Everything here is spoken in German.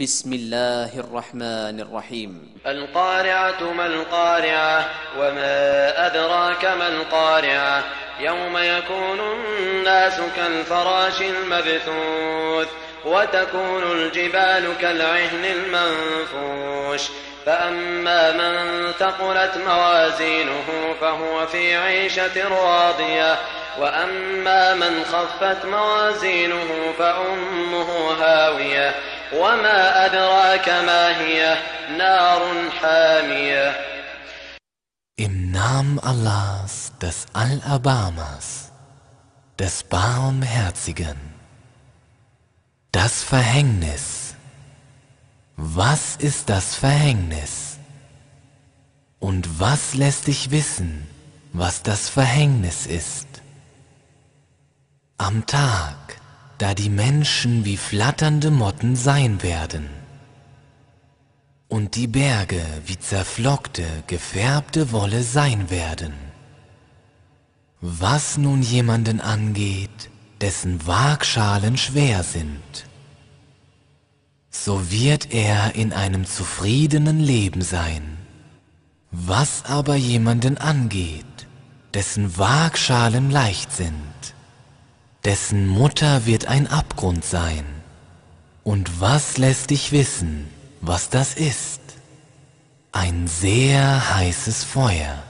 بسم الله الرحمن الرحيم. القارعة ما القارعة وما أدراك ما القارعة يوم يكون الناس كالفراش المبثوث وتكون الجبال كالعهن المنفوش فأما من ثقلت موازينه فهو في عيشة راضية وأما من خفت موازينه فأمه هاوية وما أدراك ما هي نار حامية Im Namen Allahs, des Allerbarmers, des Barmherzigen. Das Verhängnis. Was ist das Verhängnis? Und was lässt dich wissen, was das Verhängnis ist? Am Tag, da die Menschen wie flatternde Motten sein werden und die Berge wie zerflockte, gefärbte Wolle sein werden. Was nun jemanden angeht, dessen Waagschalen schwer sind, so wird er in einem zufriedenen Leben sein. Was aber jemanden angeht, dessen Waagschalen leicht sind, dessen Mutter wird ein Abgrund sein. Und was lässt dich wissen, was das ist? Ein sehr heißes Feuer.